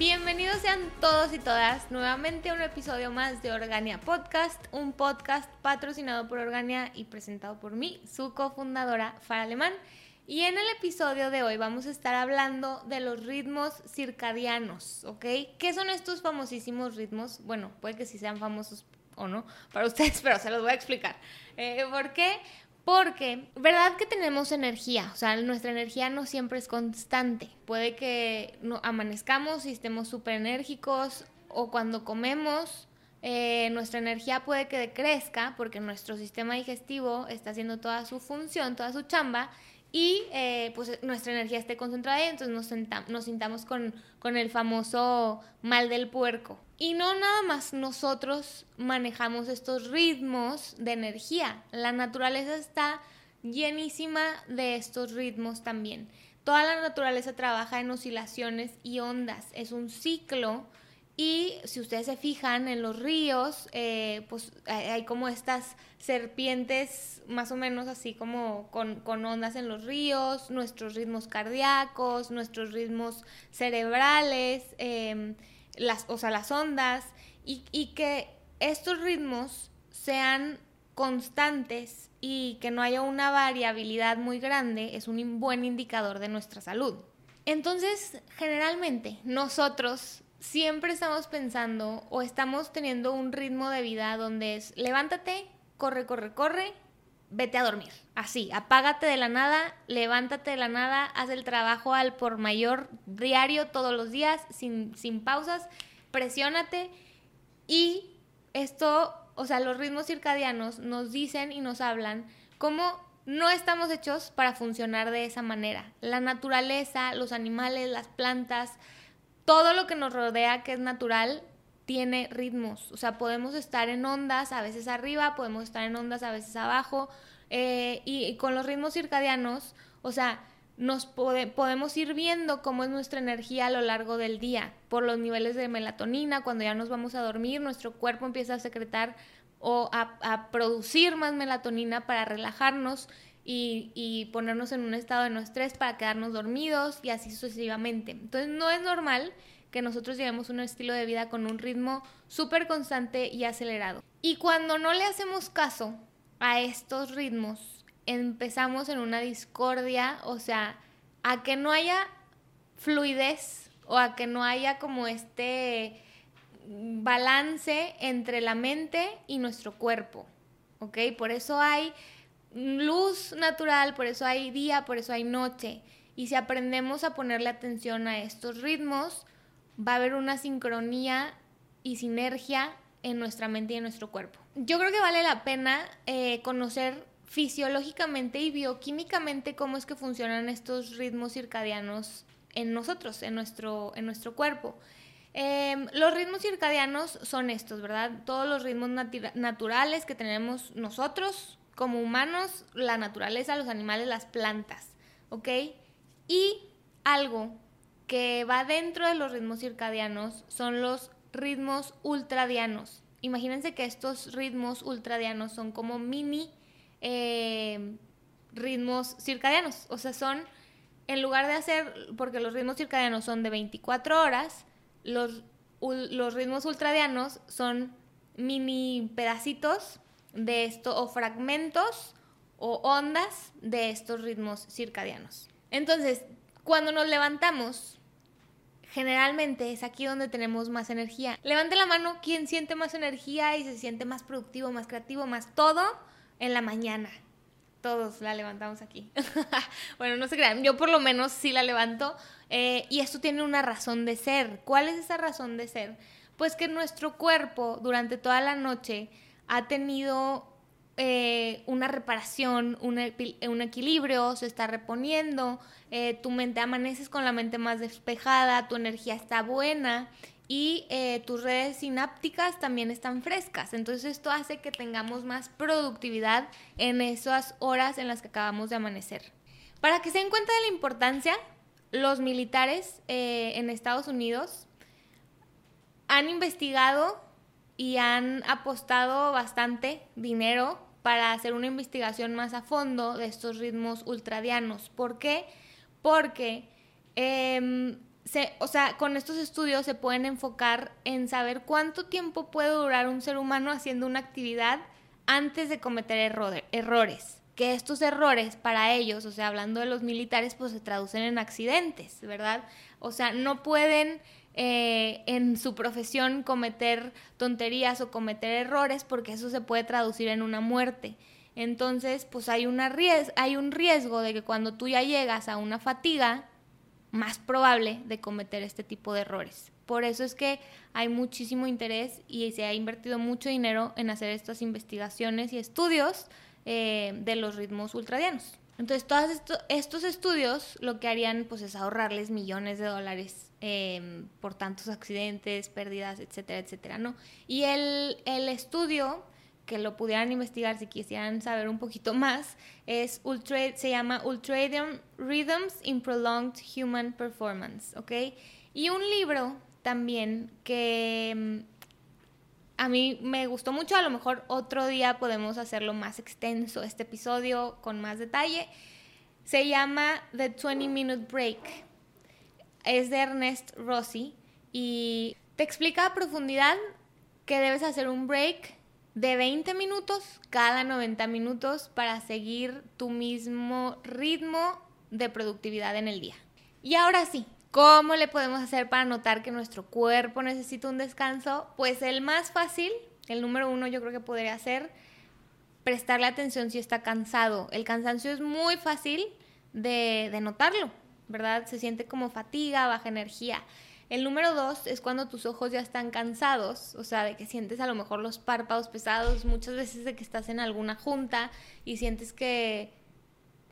Bienvenidos sean todos y todas nuevamente a un episodio más de Organia Podcast, un podcast patrocinado por Organia y presentado por mí, su cofundadora Fara Alemán. Y en el episodio de hoy vamos a estar hablando de los ritmos circadianos, ¿ok? ¿Qué son estos famosísimos ritmos? Bueno, puede que sí sean famosos o no para ustedes, pero se los voy a explicar. Eh, ¿Por qué? Porque, ¿verdad que tenemos energía? O sea, nuestra energía no siempre es constante. Puede que no, amanezcamos y estemos súper enérgicos o cuando comemos, eh, nuestra energía puede que decrezca porque nuestro sistema digestivo está haciendo toda su función, toda su chamba y eh, pues nuestra energía esté concentrada ahí, entonces nos, nos sintamos con el famoso mal del puerco. Y no nada más nosotros manejamos estos ritmos de energía, la naturaleza está llenísima de estos ritmos también. Toda la naturaleza trabaja en oscilaciones y ondas, es un ciclo. Y si ustedes se fijan en los ríos, eh, pues hay como estas serpientes más o menos así como con, ondas en los ríos, nuestros ritmos cardíacos, nuestros ritmos cerebrales, em, las, o sea, las ondas, y, y que estos ritmos sean constantes y que no haya una variabilidad muy grande es un buen indicador de nuestra salud. Entonces, generalmente nosotros siempre estamos pensando o estamos teniendo un ritmo de vida donde es levántate, corre, corre, corre, vete a dormir. Así, apágate de la nada, levántate de la nada, haz el trabajo al por mayor diario todos los días, sin, sin pausas, presiónate y esto, o sea, los ritmos circadianos nos dicen y nos hablan cómo no estamos hechos para funcionar de esa manera. La naturaleza, los animales, las plantas, todo lo que nos rodea que es natural tiene ritmos. O sea, podemos estar en ondas a veces arriba, podemos estar en ondas a veces abajo. Eh, y, con los ritmos circadianos, o sea, nos podemos ir viendo cómo es nuestra energía a lo largo del día, por los niveles de melatonina, cuando ya nos vamos a dormir, nuestro cuerpo empieza a secretar o a producir más melatonina para relajarnos y, ponernos en un estado de no estrés para quedarnos dormidos y así sucesivamente. Entonces no es normal que nosotros llevemos un estilo de vida con un ritmo súper constante y acelerado. Y cuando no le hacemos caso a estos ritmos, empezamos en una discordia, o sea, a que no haya fluidez o a que no haya como este balance entre la mente y nuestro cuerpo, ¿ok? Por eso hay luz natural, por eso hay día, por eso hay noche. Y si aprendemos a ponerle atención a estos ritmos, va a haber una sincronía y sinergia en nuestra mente y en nuestro cuerpo. Yo creo que vale la pena eh, conocer fisiológicamente y bioquímicamente cómo es que funcionan estos ritmos circadianos en nosotros, en nuestro, en nuestro cuerpo. Em, los ritmos circadianos son estos, ¿verdad? Todos los ritmos naturales que tenemos nosotros como humanos, la naturaleza, los animales, las plantas, ¿ok? Y algo que va dentro de los ritmos circadianos son los ritmos ultradianos. Imagínense que estos ritmos ultradianos son como mini eh, ritmos circadianos. O sea, son, en lugar de hacer, porque los ritmos circadianos son de 24 horas, los, los ritmos ultradianos son mini pedacitos de esto o fragmentos o ondas de estos ritmos circadianos. Entonces, cuando nos levantamos, generalmente es aquí donde tenemos más energía. Levante la mano quien siente más energía y se siente más productivo, más creativo, más todo en la mañana. Todos la levantamos aquí. bueno, no se crean, yo por lo menos sí la levanto. Eh, y esto tiene una razón de ser. ¿Cuál es esa razón de ser? Pues que nuestro cuerpo durante toda la noche ha tenido eh, una reparación, un, equilibrio, se está reponiendo, eh, tu mente amaneces con la mente más despejada, tu energía está buena y eh, tus redes sinápticas también están frescas. Entonces esto hace que tengamos más productividad en esas horas en las que acabamos de amanecer. Para que se den cuenta de la importancia, los militares en Estados Unidos han investigado y han apostado bastante dinero para hacer una investigación más a fondo de estos ritmos ultradianos. ¿Por qué? Porque em, se, o sea, con estos estudios se pueden enfocar en saber cuánto tiempo puede durar un ser humano haciendo una actividad antes de cometer errores. Que estos errores para ellos, o sea, hablando de los militares, pues se traducen en accidentes, ¿verdad? O sea, no pueden eh, en su profesión cometer tonterías o cometer errores porque eso se puede traducir en una muerte. Entonces, pues hay, una hay un riesgo de que cuando tú ya llegas a una fatiga, más probable de cometer este tipo de errores. Por eso es que hay muchísimo interés y se ha invertido mucho dinero en hacer estas investigaciones y estudios eh, de los ritmos ultradianos. Entonces, todos estos estudios lo que harían pues es ahorrarles millones de dólares em, por tantos accidentes, pérdidas, etcétera, etcétera, ¿no? Y el, el estudio que lo pudieran investigar si quisieran saber un poquito más, es ultra, se llama Ultradian Rhythms in Prolonged Human Performance, ¿ok? Y un libro también que mm, a mí me gustó mucho, a lo mejor otro día podemos hacerlo más extenso, este episodio con más detalle, se llama The 20 Minute Break, es de Ernest Rossi y te explica a profundidad que debes hacer un break de 20 minutos cada 90 minutos para seguir tu mismo ritmo de productividad en el día. Y ahora sí, ¿cómo le podemos hacer para notar que nuestro cuerpo necesita un descanso? Pues el más fácil, el número uno yo creo que podría ser prestarle atención si está cansado. El cansancio es muy fácil de, notarlo, ¿verdad? Se siente como fatiga, baja energía. El número dos es cuando tus ojos ya están cansados, o sea, de que sientes a lo mejor los párpados pesados, muchas veces de que estás en alguna junta y sientes que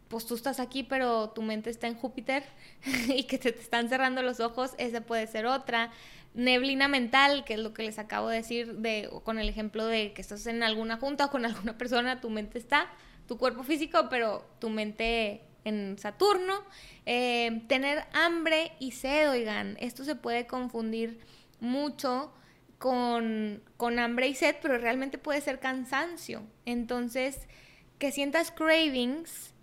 pues tú estás aquí pero tu mente está en Júpiter y que te, te están cerrando los ojos, esa puede ser otra. Neblina mental, que es lo que les acabo de decir de, con el ejemplo de que estás en alguna junta o con alguna persona, tu mente está, tu cuerpo físico, pero tu mente en Saturno. Eh, tener hambre y sed, oigan, esto se puede confundir mucho con, con hambre y sed, pero realmente puede ser cansancio. Entonces, que sientas cravings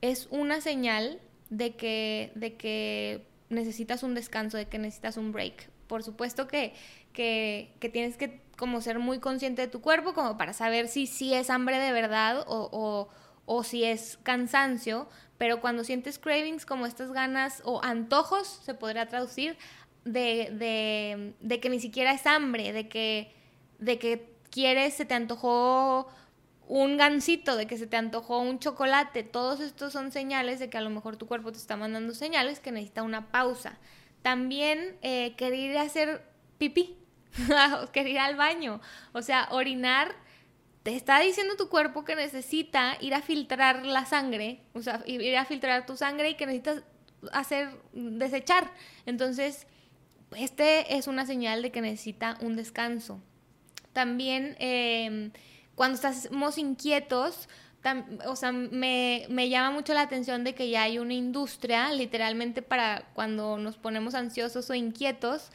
es una señal de que, de que necesitas un descanso, de que necesitas un break. Por supuesto que, que, tienes que como ser muy consciente de tu cuerpo, como para saber si, si es hambre de verdad o, o, o si es cansancio, pero cuando sientes cravings como estas ganas o antojos, se podría traducir, de, de, de que ni siquiera es hambre, de que, de que quieres, se te antojó un gansito, de que se te antojó un chocolate, todos estos son señales de que a lo mejor tu cuerpo te está mandando señales que necesita una pausa. También eh, querer hacer pipí, querer ir al baño, o sea, orinar te está diciendo tu cuerpo que necesita ir a filtrar la sangre, o sea, ir a filtrar tu sangre y que necesitas hacer, desechar. Entonces, este es una señal de que necesita un descanso. También em, cuando estamos inquietos, o sea, me, me, llama mucho la atención de que ya hay una industria, literalmente para cuando nos ponemos ansiosos o inquietos,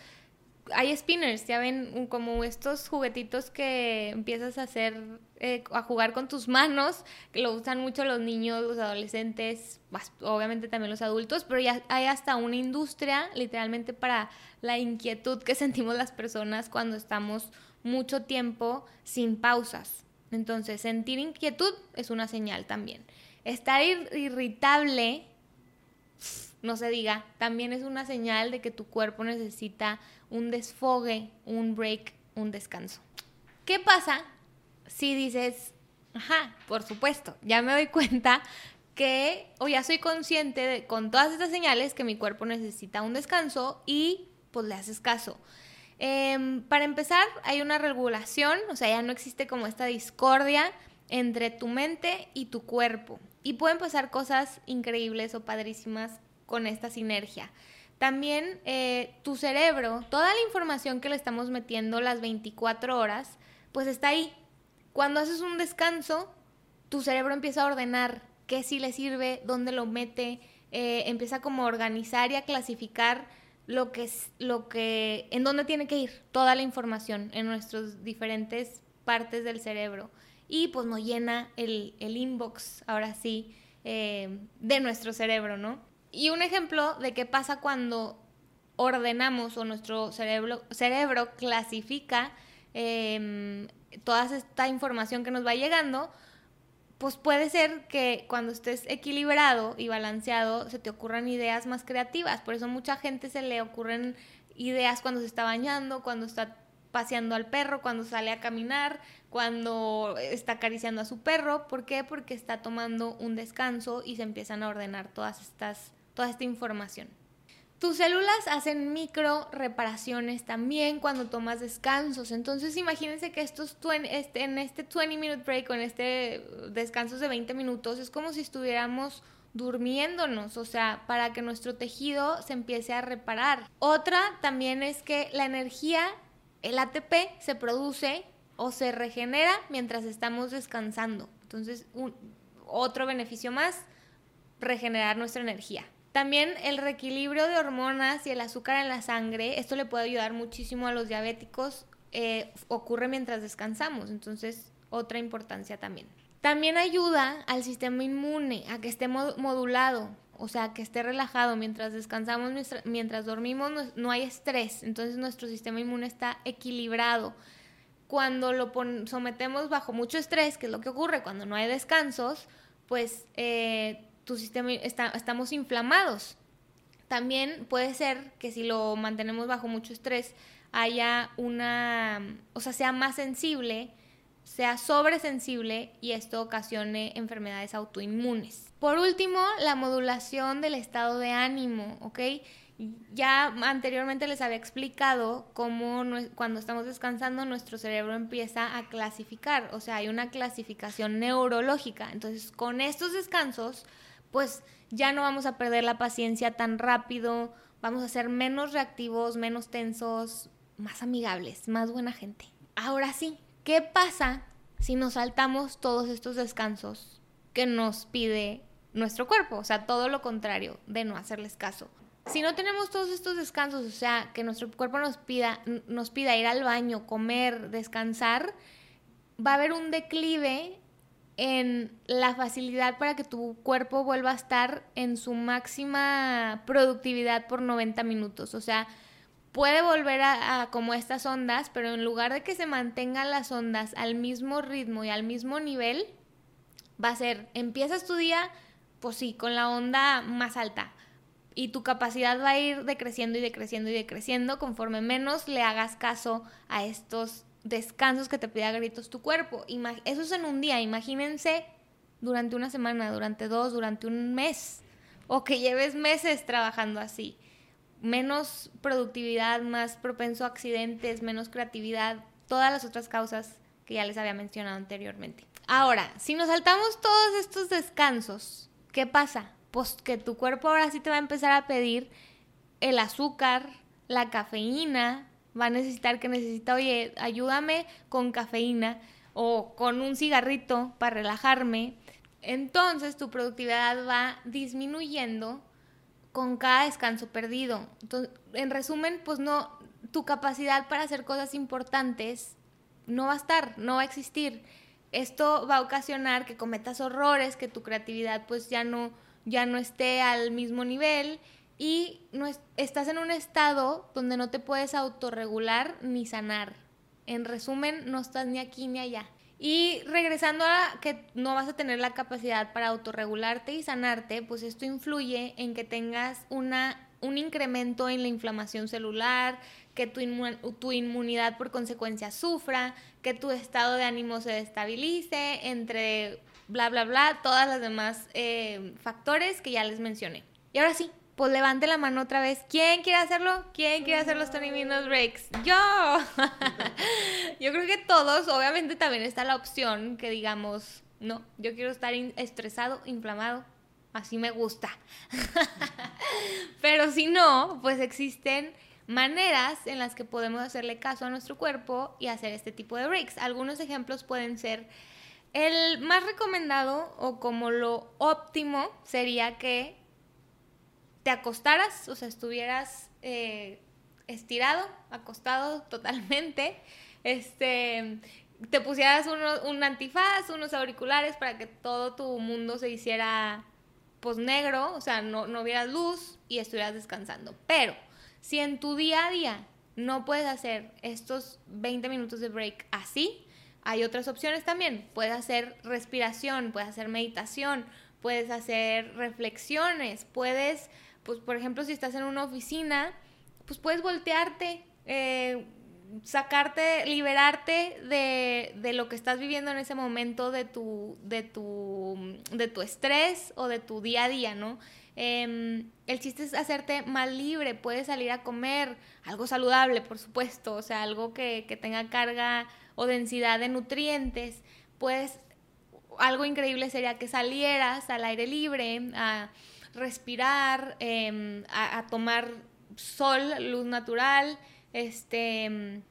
hay spinners, ya ven como estos juguetitos que empiezas a hacer, eh, a jugar con tus manos, que lo usan mucho los niños, los adolescentes, obviamente también los adultos, pero ya hay hasta una industria literalmente para la inquietud que sentimos las personas cuando estamos mucho tiempo sin pausas. Entonces, sentir inquietud es una señal también. Estar irritable no se diga, también es una señal de que tu cuerpo necesita un desfogue, un break, un descanso. ¿Qué pasa si dices, ajá, por supuesto, ya me doy cuenta que, o ya soy consciente de, con todas estas señales que mi cuerpo necesita un descanso y pues le haces caso? Em, para empezar, hay una regulación, o sea, ya no existe como esta discordia entre tu mente y tu cuerpo. Y pueden pasar cosas increíbles o padrísimas con esta sinergia. También eh, tu cerebro, toda la información que le estamos metiendo las 24 horas, pues está ahí. Cuando haces un descanso, tu cerebro empieza a ordenar qué sí le sirve, dónde lo mete, eh, empieza como a organizar y a clasificar lo que es, lo que, en dónde tiene que ir toda la información en nuestras diferentes partes del cerebro. Y pues nos llena el, inbox, ahora sí, eh, de nuestro cerebro, ¿no? Y un ejemplo de qué pasa cuando ordenamos o nuestro cerebro, cerebro clasifica em, toda esta información que nos va llegando, pues puede ser que cuando estés equilibrado y balanceado se te ocurran ideas más creativas. Por eso mucha gente se le ocurren ideas cuando se está bañando, cuando está paseando al perro, cuando sale a caminar, cuando está acariciando a su perro. ¿Por qué? Porque está tomando un descanso y se empiezan a ordenar todas estas, toda esta información. Tus células hacen micro reparaciones también cuando tomas descansos. Entonces imagínense que estos este, en este 20 minute break o en este descansos de 20 minutos es como si estuviéramos durmiéndonos, o sea, para que nuestro tejido se empiece a reparar. Otra también es que la energía, el ATP, se produce o se regenera mientras estamos descansando. Entonces, otro beneficio más, regenerar nuestra energía. También el reequilibrio de hormonas y el azúcar en la sangre, esto le puede ayudar muchísimo a los diabéticos, eh, ocurre mientras descansamos, entonces otra importancia también. También ayuda al sistema inmune a que esté modulado, o sea, que esté relajado mientras descansamos, mientras dormimos, no hay estrés, entonces nuestro sistema inmune está equilibrado. Cuando lo sometemos bajo mucho estrés, que es lo que ocurre cuando no hay descansos, pues eh, tu sistema estamos inflamados. También puede ser que si lo mantenemos bajo mucho estrés haya una, o sea, sea más sensible, sea sobresensible y esto ocasione enfermedades autoinmunes. Por último, la modulación del estado de ánimo, ¿ok? Ya anteriormente les había explicado cómo cuando estamos descansando nuestro cerebro empieza a clasificar, o sea, hay una clasificación neurológica. Entonces, con estos descansos pues ya no vamos a perder la paciencia tan rápido, vamos a ser menos reactivos, menos tensos, más amigables, más buena gente. Ahora sí, ¿qué pasa si nos saltamos todos estos descansos que nos pide nuestro cuerpo? O sea, todo lo contrario de no hacerles caso. Si no tenemos todos estos descansos, o sea, que nuestro cuerpo nos pida, nos pida ir al baño, comer, descansar, va a haber un declive en la facilidad para que tu cuerpo vuelva a estar en su máxima productividad por 90 minutos. O sea, puede volver a, como estas ondas, pero en lugar de que se mantengan las ondas al mismo ritmo y al mismo nivel, va a ser, empiezas tu día, pues sí, con la onda más alta. Y tu capacidad va a ir decreciendo y decreciendo y decreciendo conforme menos le hagas caso a estos descansos que te pide a gritos tu cuerpo. Eso es en un día, imagínense durante una semana, durante dos, durante un mes, o que lleves meses trabajando así. Menos productividad, más propenso a accidentes, menos creatividad, todas las otras causas que ya les había mencionado anteriormente. Ahora, si nos saltamos todos estos descansos, ¿qué pasa? Pues que tu cuerpo ahora sí te va a empezar a pedir el azúcar, la cafeína, va a necesitar que necesita, oye, ayúdame con cafeína o con un cigarrito para relajarme. Entonces tu productividad va disminuyendo con cada descanso perdido. Entonces, en resumen, pues no, tu capacidad para hacer cosas importantes no va a estar, no va a existir. Esto va a ocasionar que cometas horrores, que tu creatividad pues ya no, ya no esté al mismo nivel y no estás en un estado donde no te puedes autorregular ni sanar. En resumen, no estás ni aquí ni allá. Y regresando a que no vas a tener la capacidad para autorregularte y sanarte, pues esto influye en que tengas una, un incremento en la inflamación celular, que tu, inmunidad por consecuencia sufra, que tu estado de ánimo se destabilice, entre bla, bla, bla, todas las demás eh, factores que ya les mencioné. Y ahora sí, pues levante la mano otra vez. ¿Quién quiere hacerlo? ¿Quién quiere hacer los 20 Minutes Breaks? ¡Yo! yo creo que todos, obviamente también está la opción que digamos, no, yo quiero estar estresado, inflamado, así me gusta. Pero si no, pues existen maneras en las que podemos hacerle caso a nuestro cuerpo y hacer este tipo de breaks. Algunos ejemplos pueden ser el más recomendado o como lo óptimo sería que te acostaras, o sea, estuvieras eh, estirado, acostado totalmente, este, te pusieras un antifaz, unos auriculares para que todo tu mundo se hiciera pues negro, o sea, no, no vieras luz y estuvieras descansando. Pero Si en tu día a día no puedes hacer estos 20 minutos de break así, hay otras opciones también. Puedes hacer respiración, puedes hacer meditación, puedes hacer reflexiones, puedes, pues por ejemplo, si estás en una oficina, pues puedes voltearte, eh, sacarte, liberarte de, de, lo que estás viviendo en ese momento, de tu, de tu, de tu estrés o de tu día a día, ¿no? Em, el chiste es hacerte más libre, puedes salir a comer algo saludable, por supuesto, o sea, algo que, que tenga carga o densidad de nutrientes, pues algo increíble sería que salieras al aire libre, respirar, em, a, a, tomar sol, luz natural, este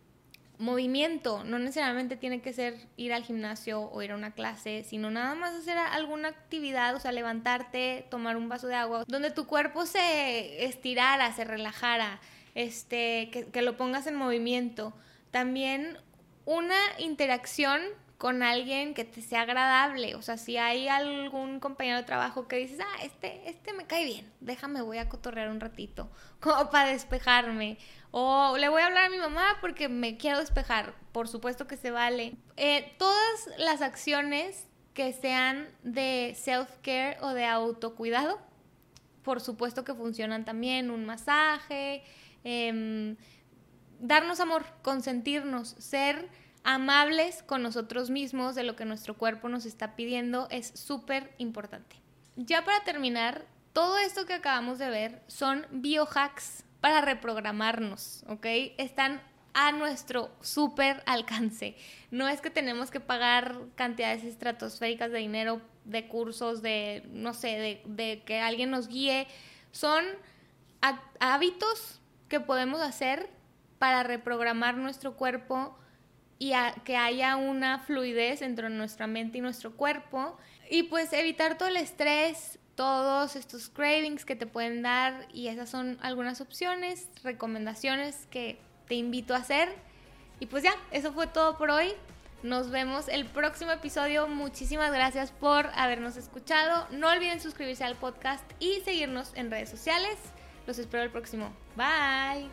movimiento, no necesariamente tiene que ser ir al gimnasio o ir a una clase, sino nada más hacer alguna actividad, o sea, levantarte, tomar un vaso de agua, donde tu cuerpo se estirara, se relajara, este, que, que lo pongas en movimiento. También una interacción con alguien que te sea agradable. O sea, si hay algún compañero de trabajo que dices, ah, este, este me cae bien, déjame, voy a cotorrear un ratito, como para despejarme. O le voy a hablar a mi mamá porque me quiero despejar. Por supuesto que se vale. Eh, todas las acciones que sean de self-care o de autocuidado, por supuesto que funcionan también. Un masaje, eh, darnos amor, consentirnos, ser amables con nosotros mismos de lo que nuestro cuerpo nos está pidiendo es súper importante. Ya para terminar, todo esto que acabamos de ver son biohacks para reprogramarnos, ¿ok? Están a nuestro súper alcance. No es que tenemos que pagar cantidades estratosféricas de dinero, de cursos, de, no sé, de, de que alguien nos guíe. Son hábitos que podemos hacer para reprogramar nuestro cuerpo y que haya una fluidez entre nuestra mente y nuestro cuerpo. Y pues evitar todo el estrés, todos estos cravings que te pueden dar y esas son algunas opciones, recomendaciones que te invito a hacer. Y pues ya, eso fue todo por hoy. Nos vemos el próximo episodio. Muchísimas gracias por habernos escuchado. No olviden suscribirse al podcast y seguirnos en redes sociales. Los espero el próximo. Bye.